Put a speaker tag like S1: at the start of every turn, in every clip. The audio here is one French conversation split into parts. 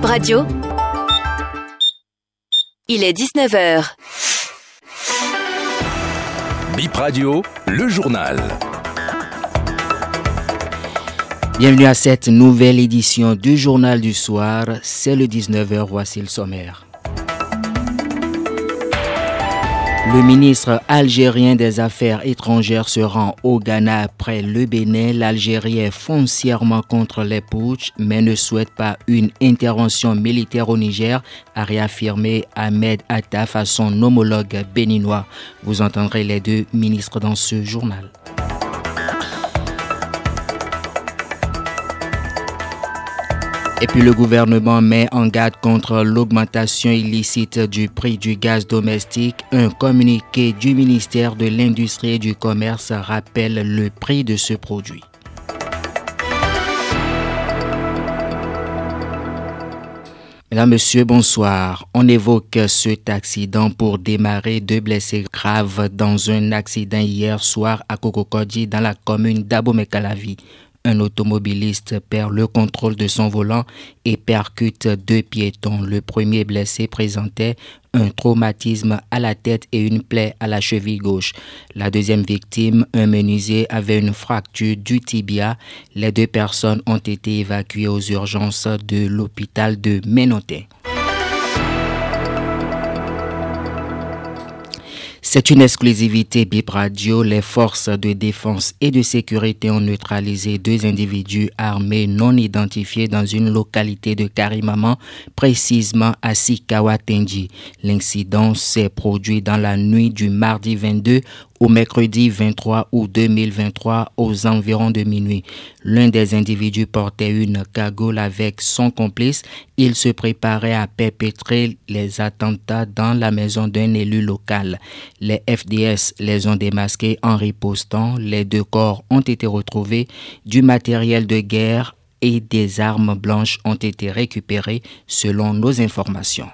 S1: Bib Radio. Il est 19h.
S2: Bip Radio, le journal.
S3: Bienvenue à cette nouvelle édition du journal du soir. C'est le 19h, voici le sommaire. Le ministre algérien des Affaires étrangères se rend au Ghana après le Bénin. L'Algérie est foncièrement contre les putsch, mais ne souhaite pas une intervention militaire au Niger, a réaffirmé Ahmed Attaf à son homologue béninois. Vous entendrez les deux ministres dans ce journal. Et puis le gouvernement met en garde contre l'augmentation illicite du prix du gaz domestique. Un communiqué du ministère de l'Industrie et du Commerce rappelle le prix de ce produit. Mesdames, Messieurs, bonsoir. On évoque cet accident pour démarrer deux blessés graves dans un accident hier soir à Kokokodi dans la commune d'Abomey-Calavi. Un automobiliste perd le contrôle de son volant et percute deux piétons. Le premier blessé présentait un traumatisme à la tête et une plaie à la cheville gauche. La deuxième victime, un menuisier, avait une fracture du tibia. Les deux personnes ont été évacuées aux urgences de l'hôpital de Ménoté. C'est une exclusivité Bip Radio. Les forces de défense et de sécurité ont neutralisé deux individus armés non identifiés dans une localité de Karimaman, précisément à Sikawatenji. L'incident s'est produit dans la nuit du mardi 22 au mercredi 23 août 2023 aux environs de minuit. L'un des individus portait une cagoule avec son complice. Il se préparait à perpétrer les attentats dans la maison d'un élu local. Les FDS les ont démasqués en ripostant. Les deux corps ont été retrouvés. Du matériel de guerre et des armes blanches ont été récupérés selon nos informations.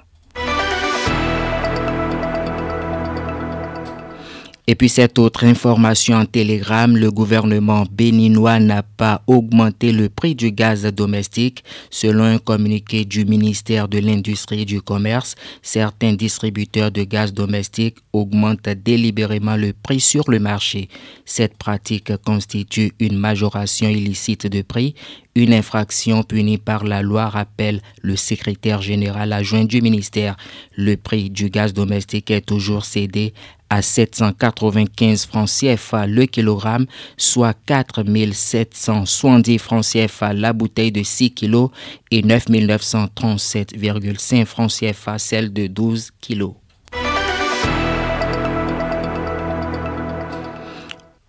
S3: Et puis cette autre information en télégramme, le gouvernement béninois n'a pas augmenté le prix du gaz domestique. Selon un communiqué du ministère de l'Industrie et du Commerce, certains distributeurs de gaz domestique augmentent délibérément le prix sur le marché. Cette pratique constitue une majoration illicite de prix, une infraction punie par la loi, rappelle le secrétaire général adjoint du ministère. Le prix du gaz domestique est toujours cédé à 795 francs CFA le kilogramme, soit 4 770 francs CFA la bouteille de 6 kg et 9 937,5 francs CFA celle de 12 kg.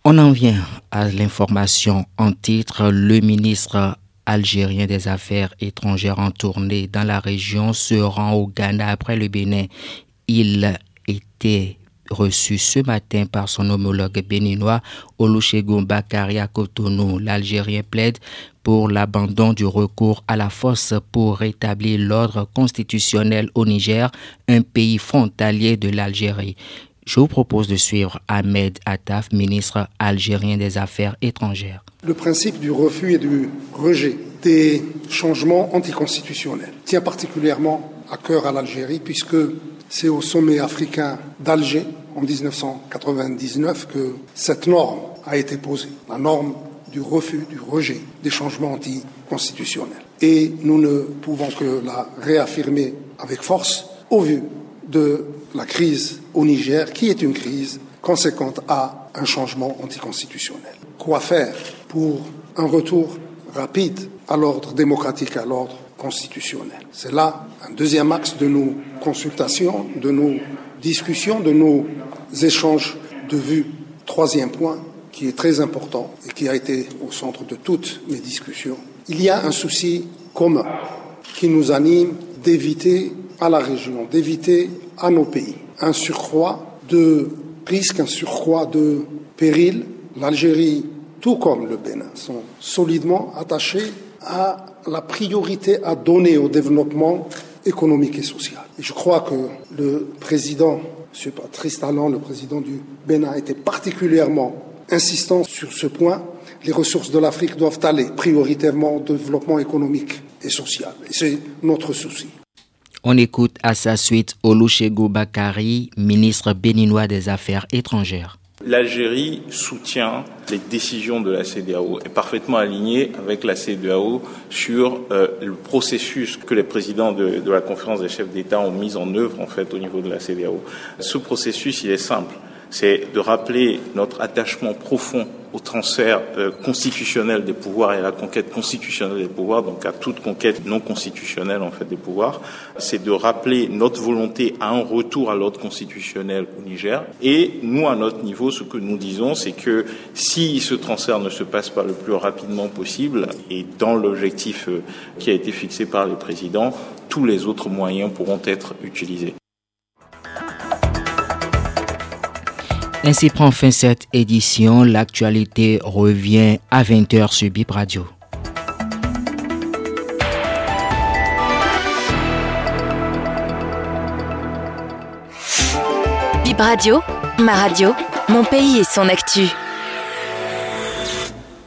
S3: On en vient à l'information en titre. Le ministre algérien des Affaires étrangères en tournée dans la région se rend au Ghana après le Bénin. Il était reçu ce matin par son homologue béninois Olusegun Bakari à Cotonou. L'Algérien plaide pour l'abandon du recours à la force pour rétablir l'ordre constitutionnel au Niger, un pays frontalier de l'Algérie. Je vous propose de suivre Ahmed Attaf, ministre algérien des Affaires étrangères.
S4: Le principe du refus et du rejet des changements anticonstitutionnels tient particulièrement à cœur à l'Algérie puisque c'est au sommet africain d'Alger en 1999 que cette norme a été posée, la norme du refus, du rejet des changements anticonstitutionnels. Et nous ne pouvons que la réaffirmer avec force au vu de la crise au Niger, qui est une crise conséquente à un changement anticonstitutionnel. Quoi faire pour un retour rapide à l'ordre démocratique, à l'ordre constitutionnel? C'est là un deuxième axe de nos consultations, de nos discussions, de nos échanges de vues. Troisième point qui est très important et qui a été au centre de toutes mes discussions. Il y a un souci commun qui nous anime d'éviter à la région, d'éviter à nos pays un surcroît de risques, un surcroît de périls. L'Algérie, tout comme le Bénin, sont solidement attachés à la priorité à donner au développement économique et social. Je crois que le président, M. Patrice Talon, le président du Bénin, était particulièrement insistant sur ce point. Les ressources de l'Afrique doivent aller prioritairement au développement économique et sociale. Et c'est notre souci.
S3: On écoute à sa suite Olusegun Bakari, ministre béninois des Affaires étrangères.
S1: L'Algérie soutient les décisions de la CDAO, est parfaitement alignée avec la CDAO sur euh, le processus que les présidents de, la conférence des chefs d'État ont mis en œuvre en fait au niveau de la CDAO. Ce processus, il est simple c'est de rappeler notre attachement profond au transfert euh, constitutionnel des pouvoirs et à la conquête constitutionnelle des pouvoirs, donc à toute conquête non constitutionnelle en fait des pouvoirs. C'est de rappeler notre volonté à un retour à l'ordre constitutionnel au Niger. Et nous, à notre niveau, ce que nous disons, c'est que si ce transfert ne se passe pas le plus rapidement possible et dans l'objectif euh, qui a été fixé par les présidents, tous les autres moyens pourront être utilisés.
S3: Ainsi prend fin cette édition. L'actualité revient à 20h sur Bip Radio.
S5: Bip Radio, ma radio, mon pays et son actu.